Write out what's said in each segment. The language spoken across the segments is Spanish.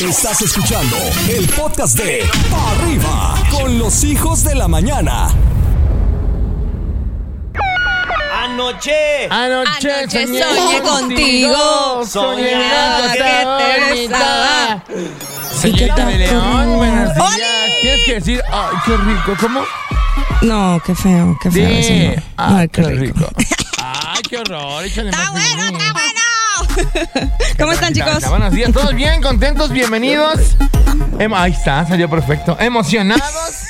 Estás escuchando el podcast de Pa' Arriba con los hijos de la mañana. Anoche. Anoche, Anoche soñé contigo, soñaba que te besaba. Señorita de León, buenos días. ¡Oli! Tienes que decir, ay, qué rico. ¿Cómo? No, qué feo, qué feo. eso Sí. no. Ah, Ay, qué rico. Ay, qué horror. Échale Está más bueno, está bueno. ¿Cómo están, chicos? Buenos días, todos bien, contentos, bienvenidos. Em- Ahí está, salió perfecto. Emocionados.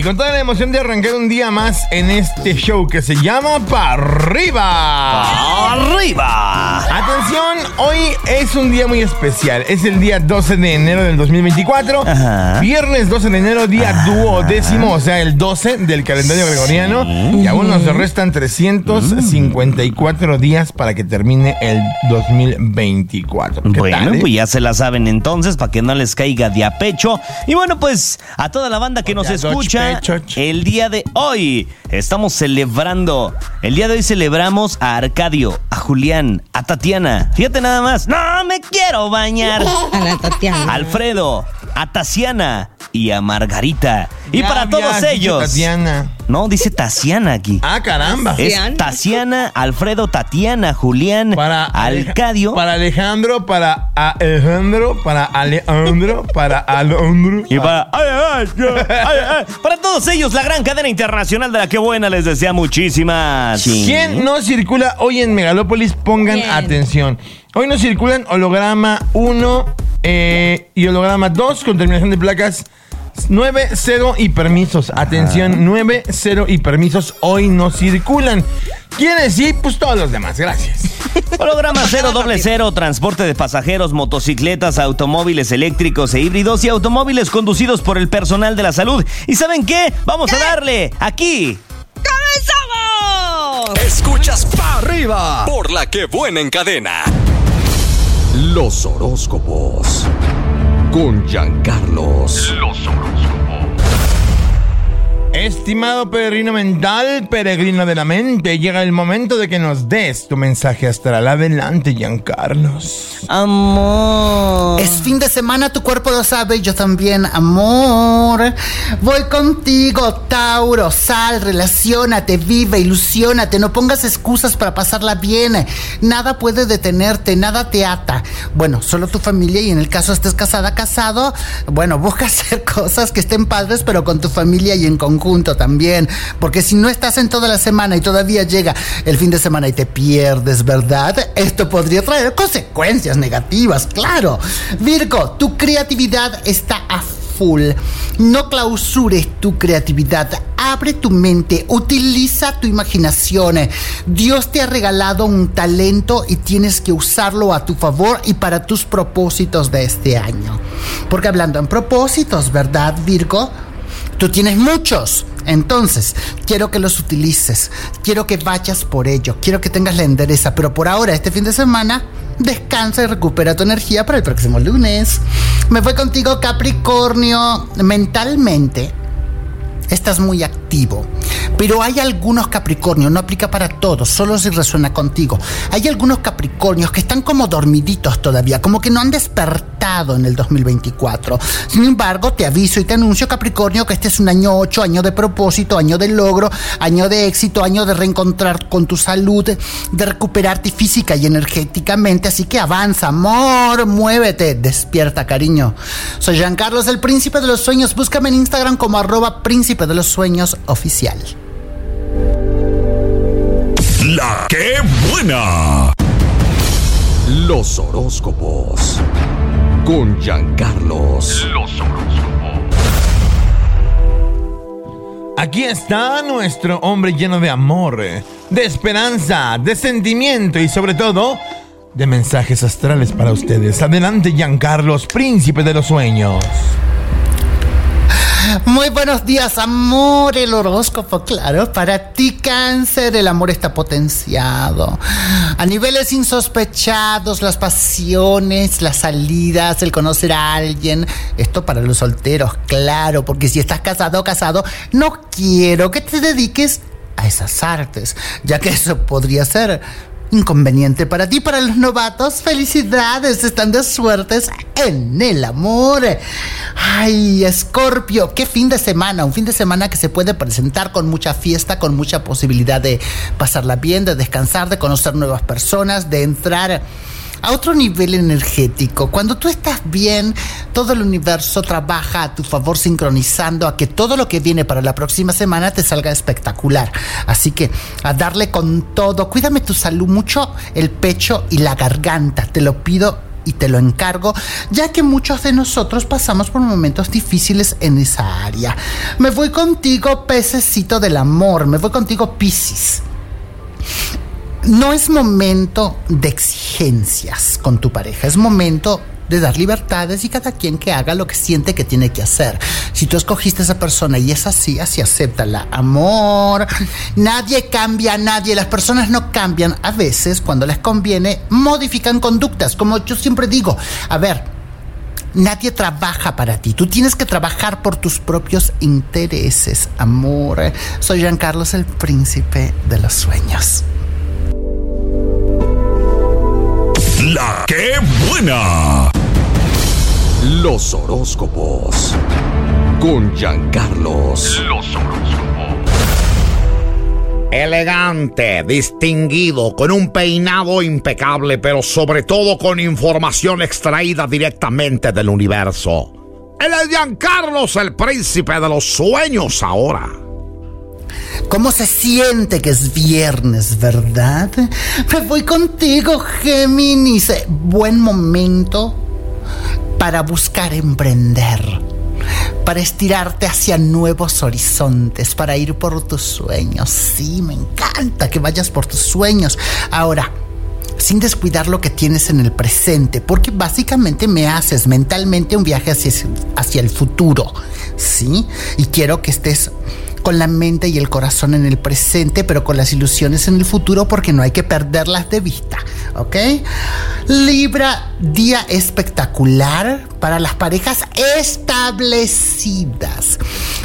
Y con toda la emoción de arrancar un día más en este show que se llama Pa' Arriba. ¡Arriba! Atención, hoy es un día muy especial. Es el día 12 de enero del 2024. Ajá. Viernes 12 de enero, día duodécimo, o sea, el 12 del calendario gregoriano. Y aún nos restan 354 días para que termine el 2024. ¿Qué Bueno, tal, eh? pues ya se la saben entonces, para que no les caiga de a pecho. Y bueno, pues a toda la banda que nos escucha, el día de hoy estamos celebrando. El día de hoy celebramos a Arcadio, a Julián, a Tatiana. Fíjate nada más. No me quiero bañar. A la Tatiana. Alfredo, a Tasiana y a Margarita. Y Ya para todos ellos. Tatiana. No, dice Tasiana aquí. Ah, caramba. Es Tatiana. Alfredo, Tatiana, Julián, Para Aleja- Alcadio. Para Alejandro, para Alejandro, para Alejandro, para Alejandro. Y para, ay, ay, ay, ay, ay. para todos ellos, la gran cadena internacional de la que buena les desea muchísimas. ¿Quién no circula hoy en Megalópolis? Pongan Bien. atención. Hoy no circulan holograma 1 eh, y holograma 2 con terminación de placas 9, 0 y permisos. Atención, 9, 0 y permisos hoy no circulan. ¿Quiénes sí? Pues todos los demás. Gracias. Holograma 000, transporte de pasajeros, motocicletas, automóviles eléctricos e híbridos y automóviles conducidos por el personal de la salud. ¿Y saben qué? Vamos a darle aquí. ¡Comenzamos! Escuchas Pa' Arriba por la que buena en cadena. Los horóscopos con Giancarlos. Estimado peregrino mental, peregrino de la mente, llega el momento de que nos des tu mensaje astral. Adelante, Giancarlos. Amor. Es fin de semana, tu cuerpo lo sabe, yo también, amor. Voy contigo, Tauro, sal, relacionate, vive, ilusionate, no pongas excusas para pasarla bien. Nada puede detenerte, nada te ata. Bueno, solo tu familia y en el caso estés casada, casado, bueno, busca hacer cosas que estén padres, pero con tu familia y en conjunto también. Porque si no estás en toda la semana y todavía llega el fin de semana y te pierdes, ¿verdad? Esto podría traer consecuencias negativas, claro. Virgo, tu creatividad está a full. No clausures tu creatividad. Abre tu mente, utiliza tu imaginación. Dios te ha regalado un talento y tienes que usarlo a tu favor y para tus propósitos de este año. Porque hablando en propósitos, ¿verdad, Virgo? Tú tienes muchos. Entonces, quiero que los utilices. Quiero que vayas por ello. Quiero que tengas la endereza. Pero por ahora, este fin de semana, descansa y recupera tu energía para el próximo lunes. Me fue contigo, Capricornio. Mentalmente, estás muy activo. Pero hay algunos Capricornios, no aplica para todos, solo si resuena contigo. Hay algunos Capricornios que están como dormiditos todavía, como que no han despertado en el 2024. Sin embargo, te aviso y te anuncio, Capricornio, que este es un año 8, año de propósito, año de logro, año de éxito, año de reencontrar con tu salud, de recuperarte física y energéticamente. Así que avanza, amor, muévete, despierta, cariño. Soy Jean Carlos, el príncipe de los sueños. Búscame en Instagram como arroba príncipe de los sueños oficial. La que buena. Los horóscopos con Giancarlos. Los Aquí está nuestro hombre lleno de amor, de esperanza, de sentimiento y sobre todo de mensajes astrales para ustedes. Adelante, Giancarlos, príncipe de los sueños. Muy buenos días, amor. El horóscopo, claro, para ti, cáncer, el amor está potenciado. A niveles insospechados, las pasiones, las salidas, el conocer a alguien. Esto para los solteros, claro, porque si estás casado o casado, no quiero que te dediques a esas artes, ya que eso podría ser inconveniente para ti, para los novatos. Felicidades, están de suertes en el amor. Ay, Escorpio, qué fin de semana, un fin de semana que se puede presentar con mucha fiesta, con mucha posibilidad de pasarla bien, de descansar, de conocer nuevas personas, de entrar a otro nivel energético. Cuando tú estás bien, todo el universo trabaja a tu favor sincronizando a que todo lo que viene para la próxima semana te salga espectacular. Así que a darle con todo. Cuídame tu salud mucho, el pecho y la garganta. Te lo pido y te lo encargo, ya que muchos de nosotros pasamos por momentos difíciles en esa área. Me voy contigo, pececito del amor, me voy contigo, Piscis. No es momento de exigencias con tu pareja, es momento de dar libertades y cada quien que haga lo que siente que tiene que hacer. Si tú escogiste a esa persona y es así, así acéptala. Amor, nadie cambia a nadie, las personas no cambian. A veces, cuando les conviene, modifican conductas, como yo siempre digo. A ver, Nadie trabaja para ti. Tú tienes que trabajar por tus propios intereses, amor. Soy Jean Carlos, el príncipe de los sueños. La que buena. Los horóscopos. Con Giancarlos. Los horóscopos. Elegante, distinguido, con un peinado impecable, pero sobre todo con información extraída directamente del universo. Él es Giancarlos, el príncipe de los sueños ahora. ¿Cómo se siente que es viernes, verdad? Me voy contigo, Géminis. Buen momento para buscar emprender, para estirarte hacia nuevos horizontes, para ir por tus sueños. Sí, me encanta que vayas por tus sueños. Ahora, sin descuidar lo que tienes en el presente, porque básicamente me haces mentalmente un viaje hacia, hacia el futuro, ¿sí? Y quiero que estés con la mente y el corazón en el presente, pero con las ilusiones en el futuro porque no hay que perderlas de vista, ¿ok? Libra, día espectacular para las parejas establecidas,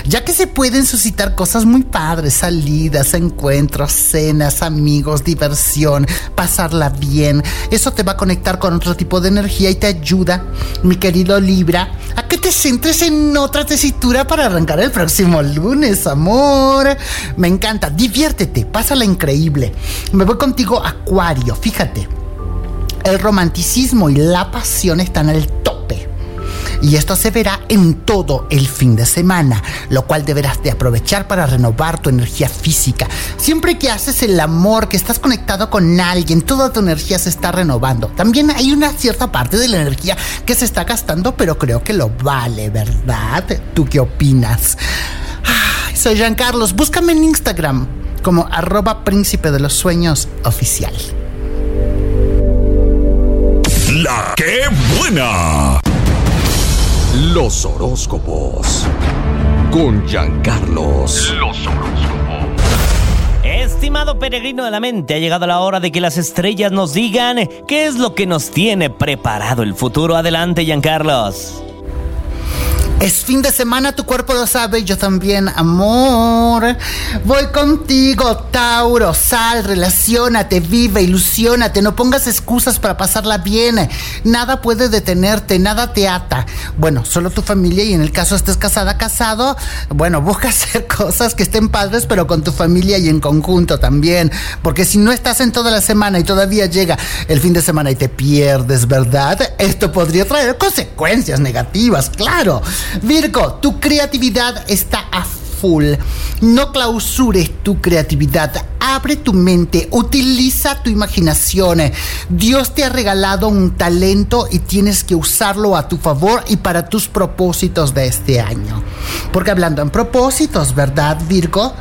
ya que se pueden suscitar cosas muy padres, salidas, encuentros, cenas, amigos, diversión, pasarla bien. Eso te va a conectar con otro tipo de energía y te ayuda, mi querido Libra, a que te centres en otra tesitura para arrancar el próximo lunes, amor. Me encanta, diviértete, pásala increíble. Me voy contigo, Acuario, fíjate. El romanticismo y la pasión están al tope. Y esto se verá en todo el fin de semana, lo cual deberás de aprovechar para renovar tu energía física. Siempre que haces el amor, que estás conectado con alguien, toda tu energía se está renovando. También hay una cierta parte de la energía que se está gastando, pero creo que lo vale, ¿verdad? ¿Tú qué opinas? Soy Jean Carlos, búscame en Instagram como arroba príncipe de los sueños oficial. La que buena. Los horóscopos. Con Giancarlos. Los horóscopos. Estimado peregrino de la mente, ha llegado la hora de que las estrellas nos digan qué es lo que nos tiene preparado el futuro. Adelante, Giancarlos. Es fin de semana, tu cuerpo lo sabe, yo también, amor. Voy contigo, Tauro. Sal, relacionate, vive, ilusionate. No pongas excusas para pasarla bien. Nada puede detenerte, nada te ata. Bueno, solo tu familia y en el caso estés casada, casado, bueno, busca hacer cosas que estén padres, pero con tu familia y en conjunto también. Porque si no estás en toda la semana y todavía llega el fin de semana y te pierdes, ¿verdad? Esto podría traer consecuencias negativas, claro. Virgo, tu creatividad está a full. No clausures tu creatividad. Abre tu mente, utiliza tu imaginación. Dios te ha regalado un talento y tienes que usarlo a tu favor y para tus propósitos de este año. Porque hablando en propósitos, ¿verdad, Virgo?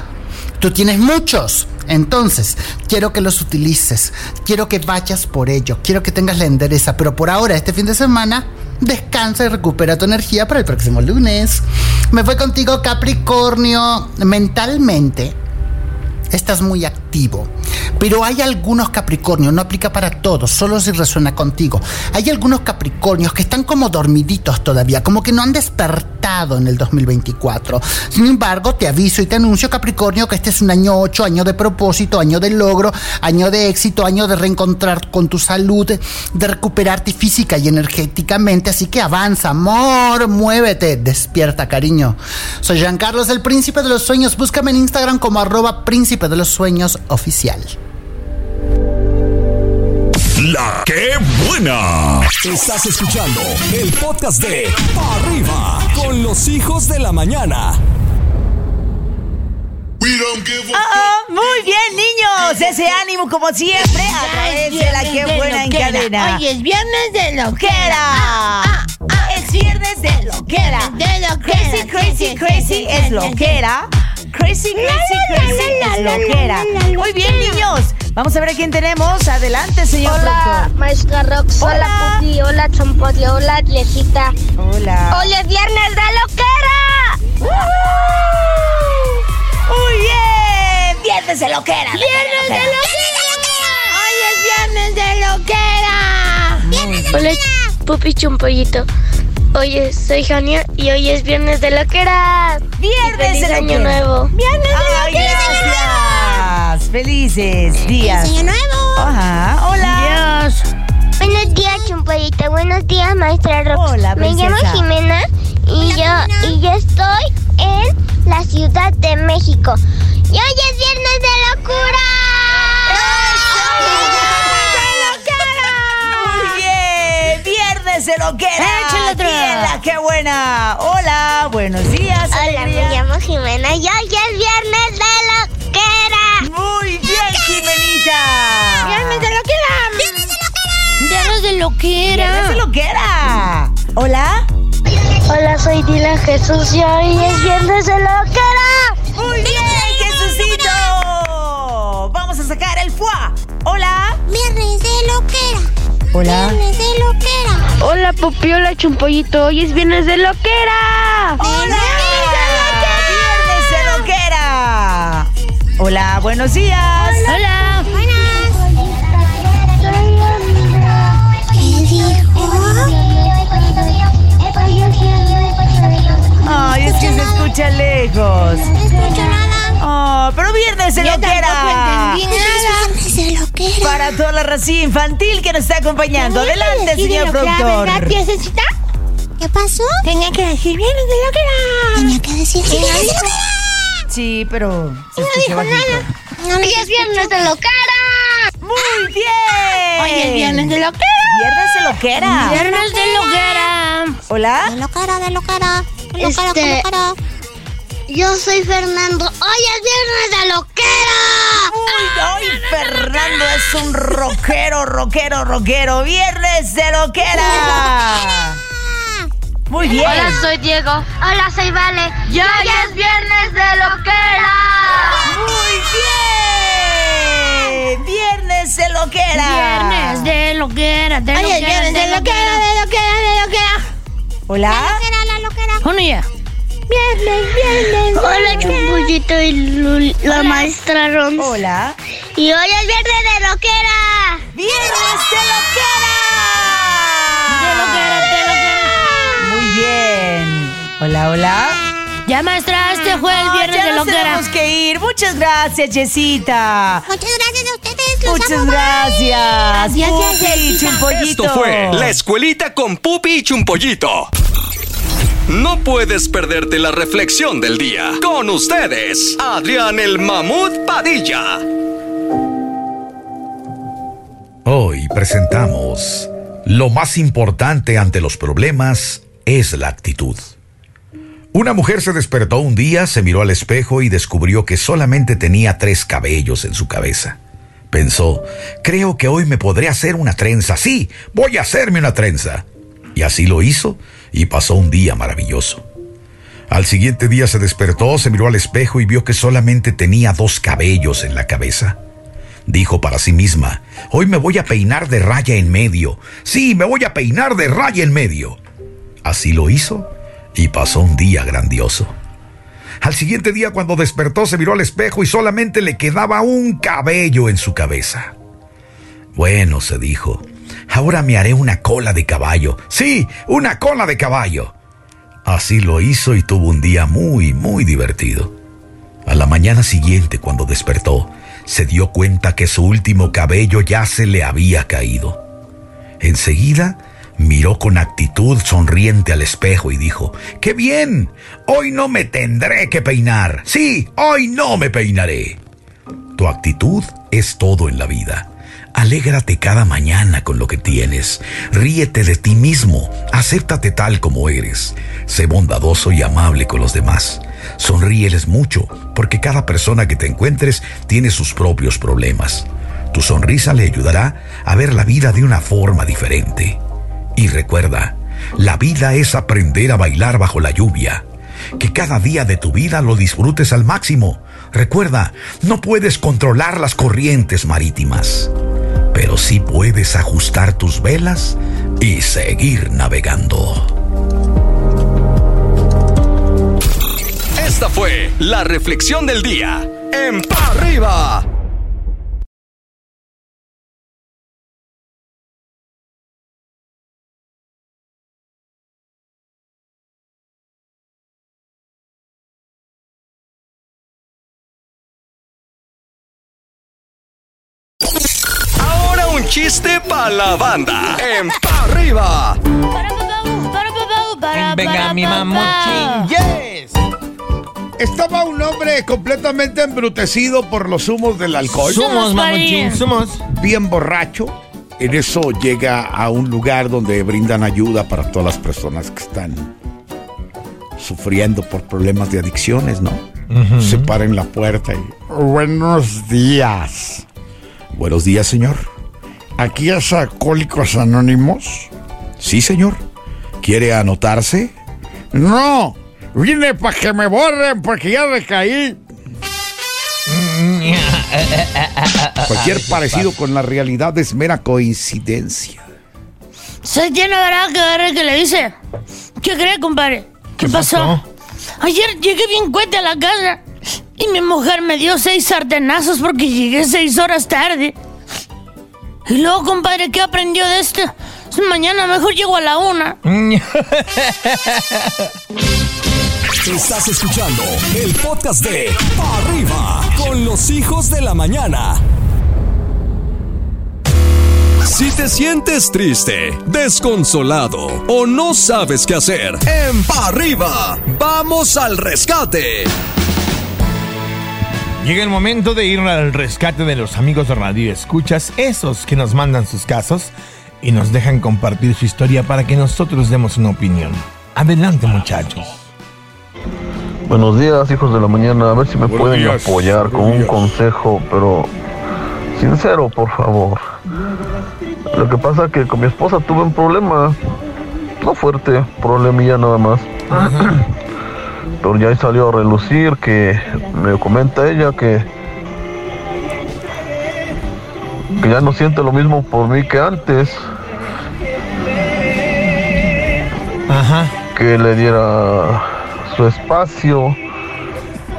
Tú tienes muchos. Entonces, quiero que los utilices. Quiero que vayas por ello. Quiero que tengas la endereza. Pero por ahora, este fin de semana, descansa y recupera tu energía para el próximo lunes. Me voy contigo, Capricornio. Mentalmente, estás muy activo Pero hay algunos Capricornios, no aplica para todos, solo si resuena contigo. Hay algunos Capricornios que están como dormiditos todavía, como que no han despertado en el 2024. Sin embargo, te aviso y te anuncio, Capricornio, que este es un año 8, año de propósito, año de logro, año de éxito, año de reencontrar con tu salud, de recuperarte física y energéticamente. Así que avanza, amor, muévete, despierta, cariño. Soy Jean Carlos, el príncipe de los sueños. Búscame en Instagram como arroba príncipe de los sueños oficial. La que buena. Estás escuchando el podcast de Pa' Arriba con los hijos de la mañana. Oh, muy bien, niños. Ese ánimo, como siempre, a través de la que buena en cadena. Hoy es viernes de lo que Loquera. Es viernes de loquera. De lo Crazy, crazy, crazy es loquera. Crazy, crazy, crazy es loquera. Muy bien, niños. Vamos a ver a quién tenemos. Adelante, señor Hola, productor. maestra Rox. Hola, Hola. Puti. Hola, Chompodio. Hola, Diecita. Hola. Hoy es viernes de loquera. Muy bien. Viernes de loquera. ¡Viernes de loquera! ¡Hoy es viernes de loquera! Hola, Pupi Chompollito. Oye, soy Jania y hoy es viernes de loquera. Viernes Feliz de año nuevo. ¡Viernes de. Felices días. año nuevo! Ajá. Hola. Dios. Buenos días, Chompollito. Buenos días, maestra Rox. Hola, Me llamo princesa. Jimena y yo y yo estoy en la Ciudad de México. Y hoy es viernes de locura. De loquera. Échale que buena. Hola. Buenos días. Hola, alegría. me llamo Jimena y hoy es viernes de loquera. Muy bien, Jimenita. ¡Viernes de loquera! ¡Viernes de loquera! ¡Viernes de loquera! Viernes de loquera. Hola. Hola, soy Dylan Jesús y hoy es viernes de loquera. Muy bien, Jesucito. Vamos a sacar el fuá. Hola. ¡Viernes de loquera! Hola. ¡Viernes de loquera! Hola, Pupi, hola, Chumpollito. Hoy es viernes de loquera. Hola. Viernes de loquera. Hola, buenos días. ¡Hola! Ay, es que se escucha lejos. No escucho nada. Oh, pero viernes de loquera. entendí nada. Para toda la raza infantil que nos está acompañando. Adelante, señor productor. ¿Verdad, piececita? ¿Qué pasó? Tenía que decir viernes de loquera. Tenía que decir viernes de loquera. Sí, pero se No dijo bajito. nada. No Hoy es viernes de loquera. Muy bien. Hoy es viernes de loquera. Viernes de loquera. Viernes de loquera. Hola. De loquera, de loquera. De loquera, Este- de loquera. Yo soy Fernando. Hoy es viernes de loquera. Uy, ay, Fernando es un rockero, rockero, rockero. Viernes de loquera. Muy bien. Hola, soy Diego. Hola, soy Vale. Y hoy es viernes de loquera. Muy bien. Viernes de loquera. Viernes de loquera, de loquera. Hoy es viernes de loquera, de loquera, de loquera. Hola. loquera, la loquera. Bueno, ya. Viernes, viernes. Hola, Chumpollito y la maestra Ron. Hola. Y hoy es viernes de loquera. Viernes de loquera. De loquera, de loquera. Muy bien. Hola, hola. Ya, maestra, este fue el No, viernes ya de nos loquera. tenemos que ir. Muchas gracias, Jessita. Muchas gracias a ustedes. Los Muchas amo, gracias. Gracias, Pupi, Jessita. Chumpollito. Esto fue La Escuelita con Pupi y Chumpollito. No puedes perderte la reflexión del día. Con ustedes, Adrián el Mamut Padilla. Hoy presentamos Lo más importante ante los problemas es la actitud. Una mujer se despertó un día, se miró al espejo y descubrió que solamente tenía tres cabellos en su cabeza. Pensó, creo que hoy me podré hacer una trenza. Sí, voy a hacerme una trenza. Y así lo hizo y pasó un día maravilloso. Al siguiente día se despertó, se miró al espejo y vio que solamente tenía dos cabellos en la cabeza. Dijo para sí misma, hoy me voy a peinar de raya en medio. Sí, me voy a peinar de raya en medio. Así lo hizo y pasó un día grandioso. Al siguiente día cuando despertó se miró al espejo y solamente le quedaba un cabello en su cabeza. Bueno, se dijo, ahora me haré una cola de caballo. Sí, una cola de caballo. Así lo hizo y tuvo un día muy, muy divertido. A la mañana siguiente, cuando despertó, se dio cuenta que su último cabello ya se le había caído. Enseguida miró con actitud sonriente al espejo y dijo, ¡Qué bien! Hoy no me tendré que peinar. Sí, hoy no me peinaré. Tu actitud es todo en la vida. Alégrate cada mañana con lo que tienes. Ríete de ti mismo. Acéptate tal como eres. Sé bondadoso y amable con los demás. Sonríeles mucho, porque cada persona que te encuentres tiene sus propios problemas. Tu sonrisa le ayudará a ver la vida de una forma diferente. Y recuerda, la vida es aprender a bailar bajo la lluvia. Que cada día de tu vida lo disfrutes al máximo. Recuerda, no puedes controlar las corrientes marítimas, pero sí puedes ajustar tus velas y seguir navegando. Esta fue la reflexión del día en Arriba. Chiste para la banda en Pa' Arriba. Venga, mi mamuchín. Yes. Estaba un hombre completamente embrutecido por los humos del alcohol. Somos, mamuchín, somos. Bien borracho. En eso llega a un lugar donde brindan ayuda para todas las personas que están sufriendo por problemas de adicciones, ¿no? Se para en la puerta y... Buenos días. Buenos días, señor. ¿Aquí es Alcohólicos Anónimos? Sí, señor. ¿Quiere anotarse? No, vine para que me borren porque ya recaí. Cualquier parecido con la realidad es mera coincidencia. ¿Se tiene verdad que que le dice? ¿Qué cree, compadre? ¿Qué, pasó? Ayer llegué bien cuete a la casa y mi mujer me dio seis sartenazos porque llegué seis horas tarde. Y luego, compadre, ¿qué aprendió de esto? Mañana mejor llego a la una. Estás escuchando el podcast de Pa' Arriba con los hijos de la mañana. Si te sientes triste, desconsolado o no sabes qué hacer, en Pa' Arriba, vamos al rescate. Llega el momento de ir al rescate de los amigos de Radio Escuchas, esos que nos mandan sus casos y nos dejan compartir su historia para que nosotros demos una opinión. Adelante, muchachos. Buenos días, hijos de la mañana. A ver si me Buenos pueden días, apoyar con buenos un días. consejo, pero sincero, por favor. Lo que pasa que con mi esposa tuve un problema, no fuerte, problemilla nada más. Pero ya ahí salió a relucir que me comenta ella que que ya no siente lo mismo por mí que antes. Ajá. Que le diera su espacio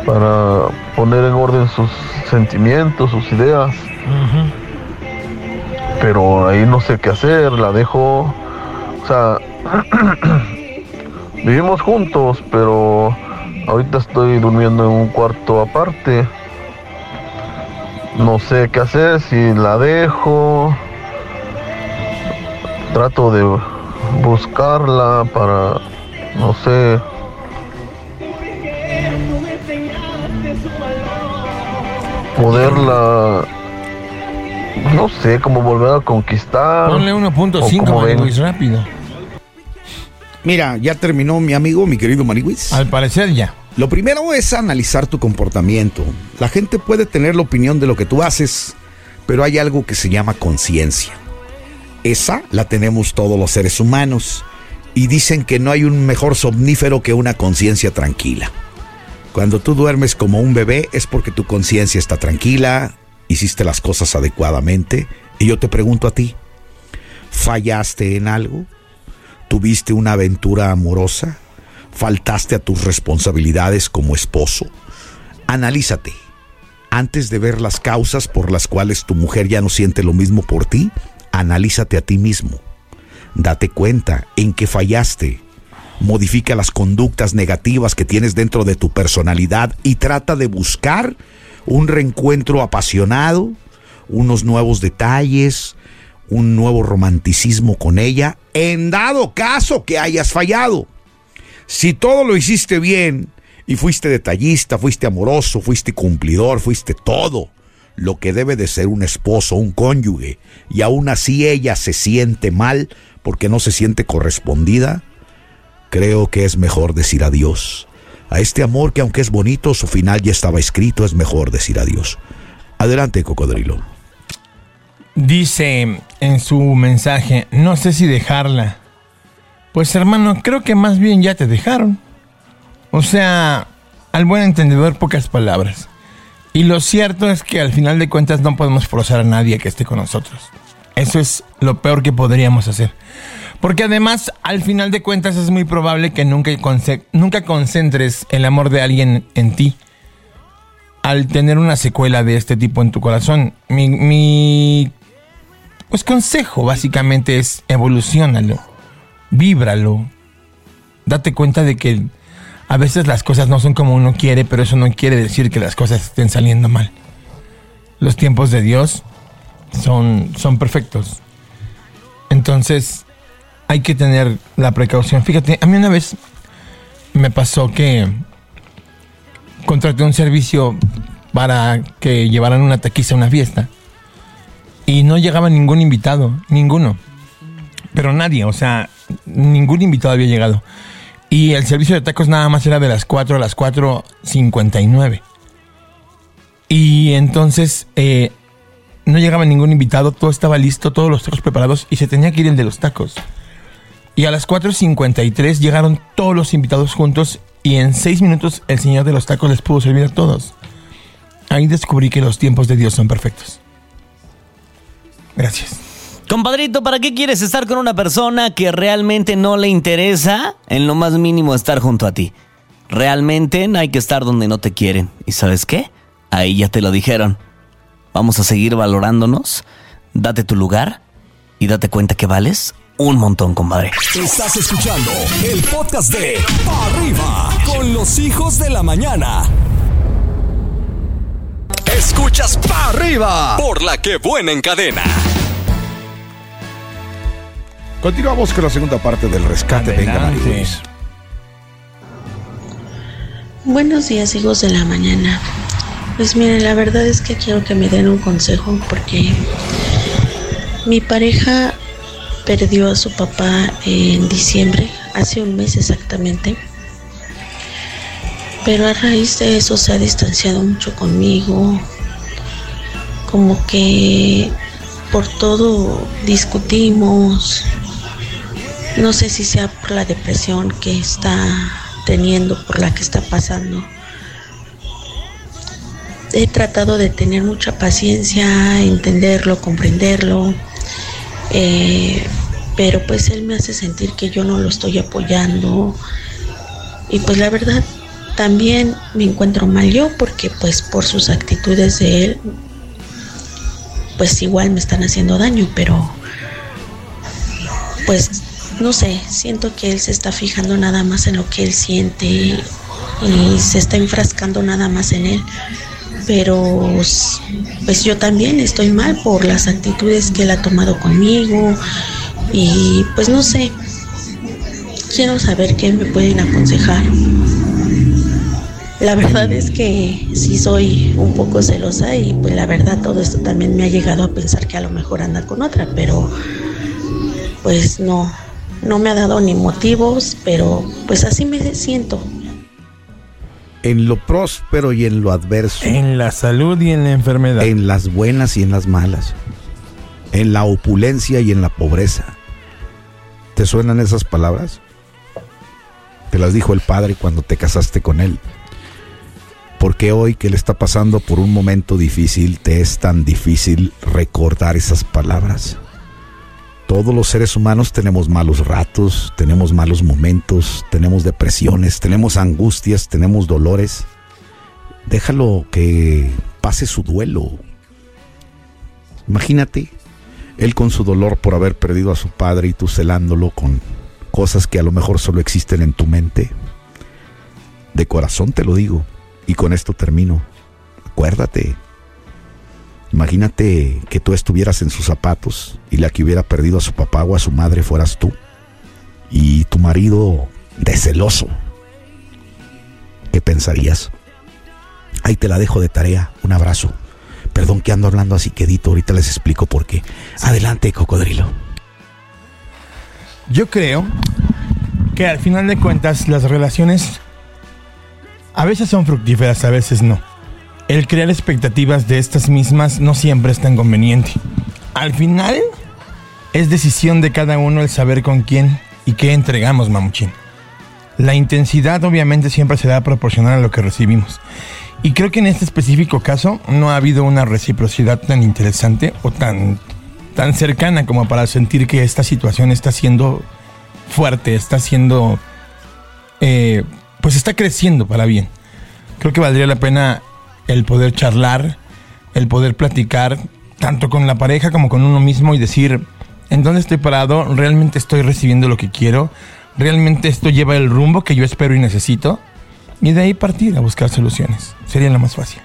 para poner en orden sus sentimientos, sus ideas. Pero ahí no sé qué hacer, la dejo. O sea, vivimos juntos, pero ahorita estoy durmiendo en un cuarto aparte. No sé qué hacer, si la dejo. Trato de buscarla para, no sé, poderla, no sé, como volver a conquistar. Ponle o 1.5, como ven. Maniwis, rápido. Mira, ya terminó mi amigo, mi querido Maniwis. Al parecer ya. Lo primero es analizar tu comportamiento. La gente puede tener la opinión de lo que tú haces, pero hay algo que se llama conciencia. Esa la tenemos todos los seres humanos y dicen que no hay un mejor somnífero que una conciencia tranquila. Cuando tú duermes como un bebé es porque tu conciencia está tranquila, hiciste las cosas adecuadamente y yo te pregunto a ti, ¿fallaste en algo? ¿Tuviste una aventura amorosa? faltaste a tus responsabilidades como esposo. Analízate. Antes de ver las causas por las cuales tu mujer ya no siente lo mismo por ti, analízate a ti mismo. Date cuenta en qué fallaste. Modifica las conductas negativas que tienes dentro de tu personalidad y trata de buscar un reencuentro apasionado, unos nuevos detalles, un nuevo romanticismo con ella, en dado caso que hayas fallado. Si todo lo hiciste bien y fuiste detallista, fuiste amoroso, fuiste cumplidor, fuiste todo lo que debe de ser un esposo, un cónyuge, y aún así ella se siente mal porque no se siente correspondida, creo que es mejor decir adiós. A este amor que aunque es bonito, su final ya estaba escrito, es mejor decir adiós. Adelante, cocodrilo. Dice en su mensaje, no sé si dejarla. Pues hermano, creo que más bien ya te dejaron. O sea, al buen entendedor pocas palabras. Y lo cierto es que al final de cuentas no podemos forzar a nadie que esté con nosotros. Eso es lo peor que podríamos hacer. Porque además, al final de cuentas, es muy probable que nunca, nunca concentres el amor de alguien en ti. Al tener una secuela de este tipo en tu corazón. Mi pues consejo básicamente es evolucionalo, víbralo. Date cuenta de que a veces las cosas no son como uno quiere, pero eso no quiere decir que las cosas estén saliendo mal. Los tiempos de Dios son, son perfectos. Entonces, hay que tener la precaución. Fíjate, a mí una vez me pasó que contraté un servicio para que llevaran una taquiza a una fiesta. Y no llegaba ningún invitado, ninguno. Pero nadie, o sea, ningún invitado había llegado. Y el servicio de tacos nada más era de las 4 a las 4.59. Y entonces eh, no llegaba ningún invitado, todo estaba listo, todos los tacos preparados y se tenía que ir el de los tacos. Y a las 4.53 llegaron todos los invitados juntos y en 6 minutos el señor de los tacos les pudo servir a todos. Ahí descubrí que los tiempos de Dios son perfectos. Gracias. Compadrito, ¿para qué quieres estar con una persona que realmente no le interesa en lo más mínimo estar junto a ti? Realmente no hay que estar donde no te quieren. ¿Y sabes qué? Ahí ya te lo dijeron. Vamos a seguir valorándonos. Date tu lugar y date cuenta que vales un montón, compadre. Estás escuchando el podcast de Pa' Arriba con los hijos de la mañana. Escuchas pa' arriba por la que buena en cadena. Continuamos con la segunda parte del rescate. Venga, Mariluis. Buenos días, hijos de la mañana. Pues miren, la verdad es que quiero que me den un consejo porque mi pareja perdió a su papá en diciembre, hace un mes exactamente. Pero a raíz de eso se ha distanciado mucho conmigo. Como que por todo discutimos. No sé si sea por la depresión que está teniendo, por la que está pasando. He tratado de tener mucha paciencia, entenderlo, comprenderlo, eh, pero pues él me hace sentir que yo no lo estoy apoyando y pues la verdad también me encuentro mal yo porque pues por sus actitudes de él pues igual me están haciendo daño, pero pues no sé, siento que él se está fijando nada más en lo que él siente y se está enfrascando nada más en él. Pero pues yo también estoy mal por las actitudes que él ha tomado conmigo y pues no sé, quiero saber qué me pueden aconsejar. La verdad es que sí soy un poco celosa y pues la verdad todo esto también me ha llegado a pensar que a lo mejor anda con otra, pero pues no, no me ha dado ni motivos, pero pues así me siento. En lo próspero y en lo adverso. En la salud y en la enfermedad. En las buenas y en las malas. En la opulencia y en la pobreza. ¿Te suenan esas palabras? Te las dijo el Padre cuando te casaste con Él. ¿Por qué hoy que Él está pasando por un momento difícil te es tan difícil recordar esas palabras? Todos los seres humanos tenemos malos ratos, tenemos malos momentos, tenemos depresiones, tenemos angustias, tenemos dolores. Déjalo que pase su duelo. Imagínate, él con su dolor por haber perdido a su padre y tú celándolo con cosas que a lo mejor solo existen en tu mente. De corazón te lo digo, y con esto termino. Acuérdate, Imagínate que tú estuvieras en sus zapatos y la que hubiera perdido a su papá o a su madre fueras tú. Y tu marido de celoso. ¿Qué pensarías? Ahí te la dejo de tarea. Un abrazo. Perdón que ando hablando así quedito. Ahorita les explico por qué. Adelante, cocodrilo. Yo creo que al final de cuentas las relaciones a veces son fructíferas, a veces no. El crear expectativas de estas mismas no siempre es tan conveniente. Al final es decisión de cada uno el saber con quién y qué entregamos, mamuchín. La intensidad obviamente siempre será proporcional a lo que recibimos. Y creo que en este específico caso no ha habido una reciprocidad tan interesante o tan, tan cercana como para sentir que esta situación está siendo fuerte, está siendo... eh, pues está creciendo para bien. Creo que valdría la pena el poder charlar, el poder platicar, tanto con la pareja como con uno mismo y decir, ¿en dónde estoy parado? ¿Realmente estoy recibiendo lo que quiero? ¿Realmente esto lleva el rumbo que yo espero y necesito? Y de ahí partir a buscar soluciones. Sería lo más fácil.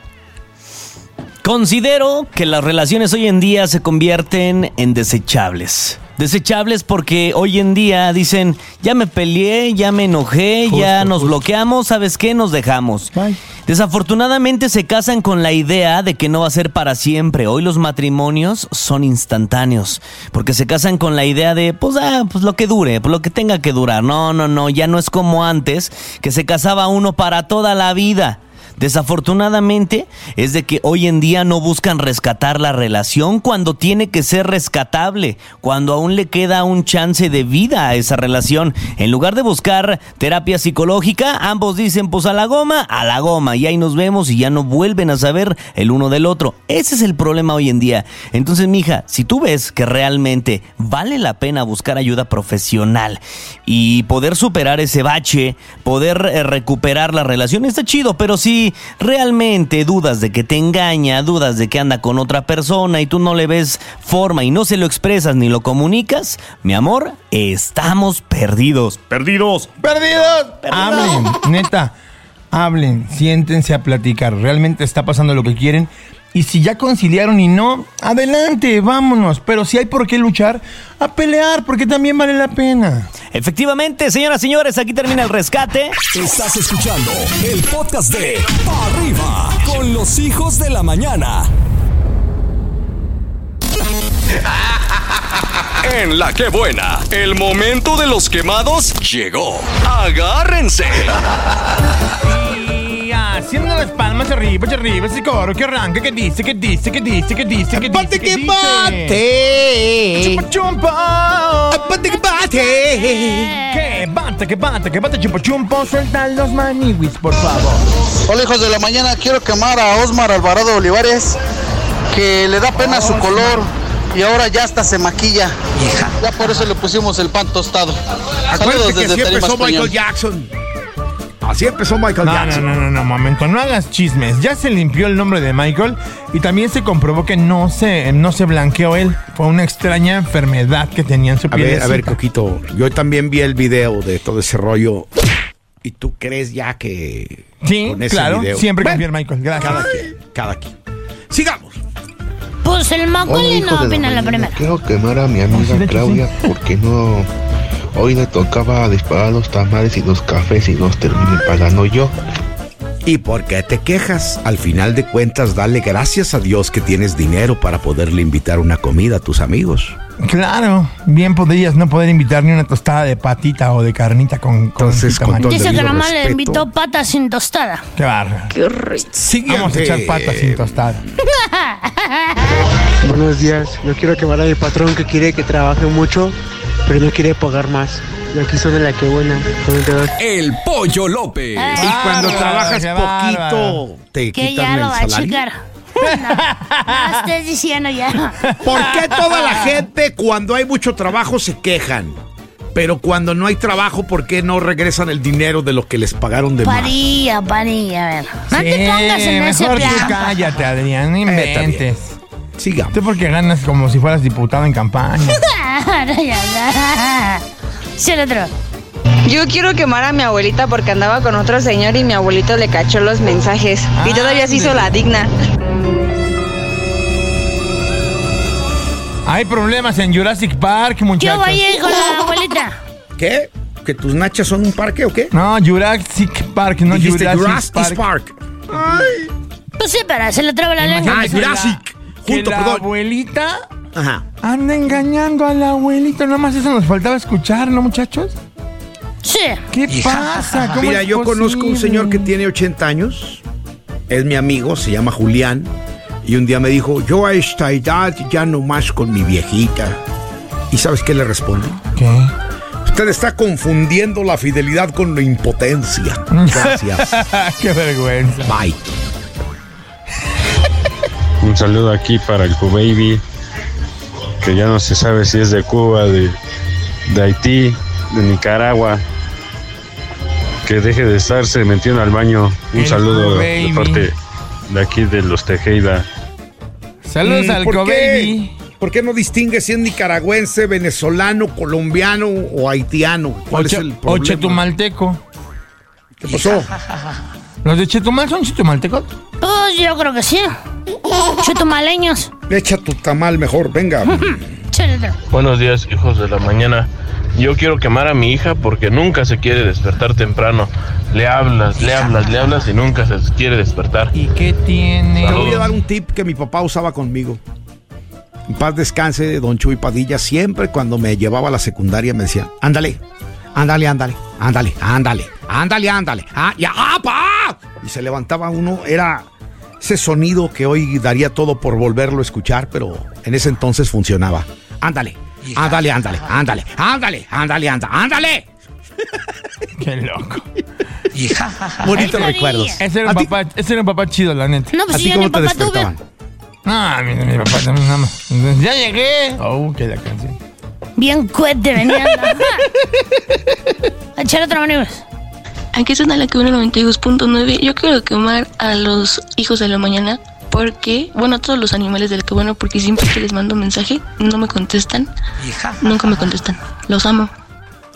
Considero que las relaciones hoy en día se convierten en desechables. Desechables porque hoy en día dicen, ya me peleé, ya me enojé, ya nos bloqueamos, ¿sabes qué? Nos dejamos. Desafortunadamente se casan con la idea de que no va a ser para siempre. Hoy los matrimonios son instantáneos, porque se casan con la idea de, pues, ah, pues lo que dure, pues lo que tenga que durar. No, no, no, ya no es como antes, que se casaba uno para toda la vida. Desafortunadamente es de que hoy en día no buscan rescatar la relación cuando tiene que ser rescatable, cuando aún le queda un chance de vida a esa relación. En lugar de buscar terapia psicológica, ambos dicen pues a la goma, a la goma, y ahí nos vemos y ya no vuelven a saber el uno del otro. Ese es el problema hoy en día. Entonces, mija, si tú ves que realmente vale la pena buscar ayuda profesional y poder superar ese bache, poder eh, recuperar la relación, está chido, pero realmente dudas de que te engaña, dudas de que anda con otra persona y tú no le ves forma y no se lo expresas ni lo comunicas, mi amor, estamos perdidos. Perdidos. ¡Perdidos! Hablen, neta. Hablen, siéntense a platicar. ¿Realmente está pasando lo que quieren? Y si ya conciliaron y no, adelante, vámonos. Pero si hay por qué luchar, a pelear, porque también vale la pena. Efectivamente, señoras y señores, aquí termina el rescate. Estás escuchando el podcast de Pa' Arriba con los hijos de la mañana. En la que buena, el momento de los quemados llegó. Agárrense. Haciendo las palmas arriba y arriba, ese coro que arranca, que dice, que dice, que dice, que dice, que dice, ¡Bate, que dice. bate! ¡Chupa, chumpa! ¡Bate, que bate! ¡Que bate, que bate, que bate, chumpa, chumpa! Suelta los maniwis, por favor. Hola hijos de la mañana, quiero quemar a Osmar Alvarado Olivares, que le da pena su color y ahora ya hasta se maquilla. Ya por eso le pusimos el pan tostado. Acuérdate Saludos que desde empezó Peñón. Michael Jackson. Así empezó Michael No, no, Jackson. no, no, no, momento, no hagas chismes. Ya se limpió el nombre de Michael y también se comprobó que no se, no se blanqueó él. Fue una extraña enfermedad que tenía en su A ver, a ver. Coquito, yo también vi el video de todo ese rollo. ¿Y tú crees ya que Sí, con ese claro, video? siempre Bueno, en Michael. Gracias. Cada quien, cada quien. Sigamos. Pues el hijo no opina la primera. Quiero quemar a mi amiga Claudia porque no. Hoy le tocaba disparar los tamales y los cafés y los terminé pagando yo. ¿Y por qué te quejas? Al final de cuentas, dale gracias a Dios que tienes dinero para poderle invitar una comida a tus amigos. Claro, bien podrías no poder invitar ni una tostada de patita o de carnita con, con Entonces, con todo el Dice que nomás le invitó patas sin tostada. Qué barra. Qué rico. Vamos a echar patas sin tostada. Buenos días, yo quiero quemar a mi patrón que quiere que trabaje mucho, pero no quiere pagar más. Y aquí son de la que buena. el Pollo López. Y cuando trabajas poquito, bárbaro. te Que quitan ya lo el va salario. No estés diciendo ya. ¿Por qué toda la gente cuando hay mucho trabajo se quejan? Pero cuando no hay trabajo, ¿por qué no regresan el dinero de lo que les pagaron de más? Parilla, parilla, a ver. No te Sí, pongas en ese mejor tú plan. cállate, Adrián, no. Sigamos. Tú porque ganas como si fueras diputado en campaña. Sí, el otro. Yo quiero quemar a mi abuelita porque andaba con otro señor y mi abuelito le cachó los mensajes. Y todavía se hizo la digna. Hay problemas en Jurassic Park, Yo muchachos. voy a ir con la abuelita. ¿Qué? ¿Que tus nachas son un parque o qué? No, Jurassic Park, no Dijiste Jurassic, Jurassic Park. Park. Pues sí, pero se le traba la lengua. Ah, Jurassic. Que Junto, la perdón. abuelita Ajá. anda engañando a la abuelita. Nada más eso nos faltaba escuchar, ¿no, muchachos? Sí. ¿Qué pasa? ¿Cómo Mira, es yo conozco un posible? señor que tiene 80 años. Es mi amigo, se llama Julián. Y un día me dijo, yo a esta edad ya no más con mi viejita. ¿Y sabes qué le respondo? ¿Qué? Usted está confundiendo la fidelidad con la impotencia. Gracias. Qué vergüenza. Bye. Un saludo aquí para el Q-Baby, que ya no se sabe si es de Cuba, de, de Haití, de Nicaragua. Que deje de estarse metiendo al baño. Un El saludo de parte de aquí de los Tejeda. Saludos Mm, al. Cobaby. ¿Por qué no distingue si es nicaragüense, venezolano, colombiano o haitiano? ¿Cuál es el O problema? chetumalteco. ¿Qué pasó? ¿Los de Chetumal son chetumaltecos? Pues yo creo que sí. Chutumaleños. Echa tu tamal mejor, venga. Buenos días, hijos de la mañana. Yo quiero quemar a mi hija porque nunca se quiere despertar temprano. Le hablas, le hablas, le hablas y nunca se quiere despertar. ¿Y qué tiene? Te voy a dar un tip que mi papá usaba conmigo. En paz descanse, don Chuy Padilla, siempre cuando me llevaba a la secundaria me decía, ándale, ándale, ándale, ándale, ándale, ándale, ándale, ah, ya, ah, pa. Y se levantaba uno, era ese sonido que hoy daría todo por volverlo a escuchar, pero en ese entonces funcionaba. Ándale, ándale, ándale, ándale, ándale, ándale, ándale, ándale. Qué loco. Bonitos recuerdos. Ese era, un papá, ese era un papá chido, la neta. No, pues ¿A ti cómo te papá tuve. despertaban? Ah, mi, mi papá también nada más. Ya llegué. Oh, que la canción. Bien cuete venía. A echar otro amigos. Aquí suena la que 92.9. Yo quiero quemar a los hijos de la mañana porque, bueno, a todos los animales del que bueno, porque siempre que les mando mensaje no me contestan. Nunca me contestan. Los amo.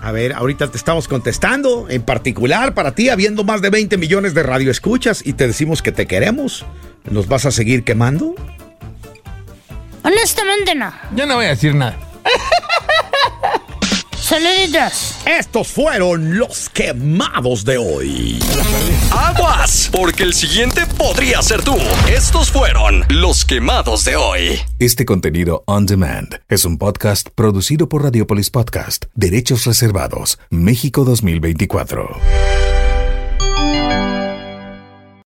A ver, ahorita te estamos contestando, en particular para ti, habiendo más de 20 millones de radioescuchas y te decimos que te queremos. ¿Nos vas a seguir quemando? Honestamente no. Yo no voy a decir nada. Saluditos. Estos fueron los quemados de hoy. Aguas, porque el siguiente podría ser tú. Estos fueron los quemados de hoy. Este contenido on demand es un podcast producido por Radiopolis Podcast, Derechos Reservados, México 2024.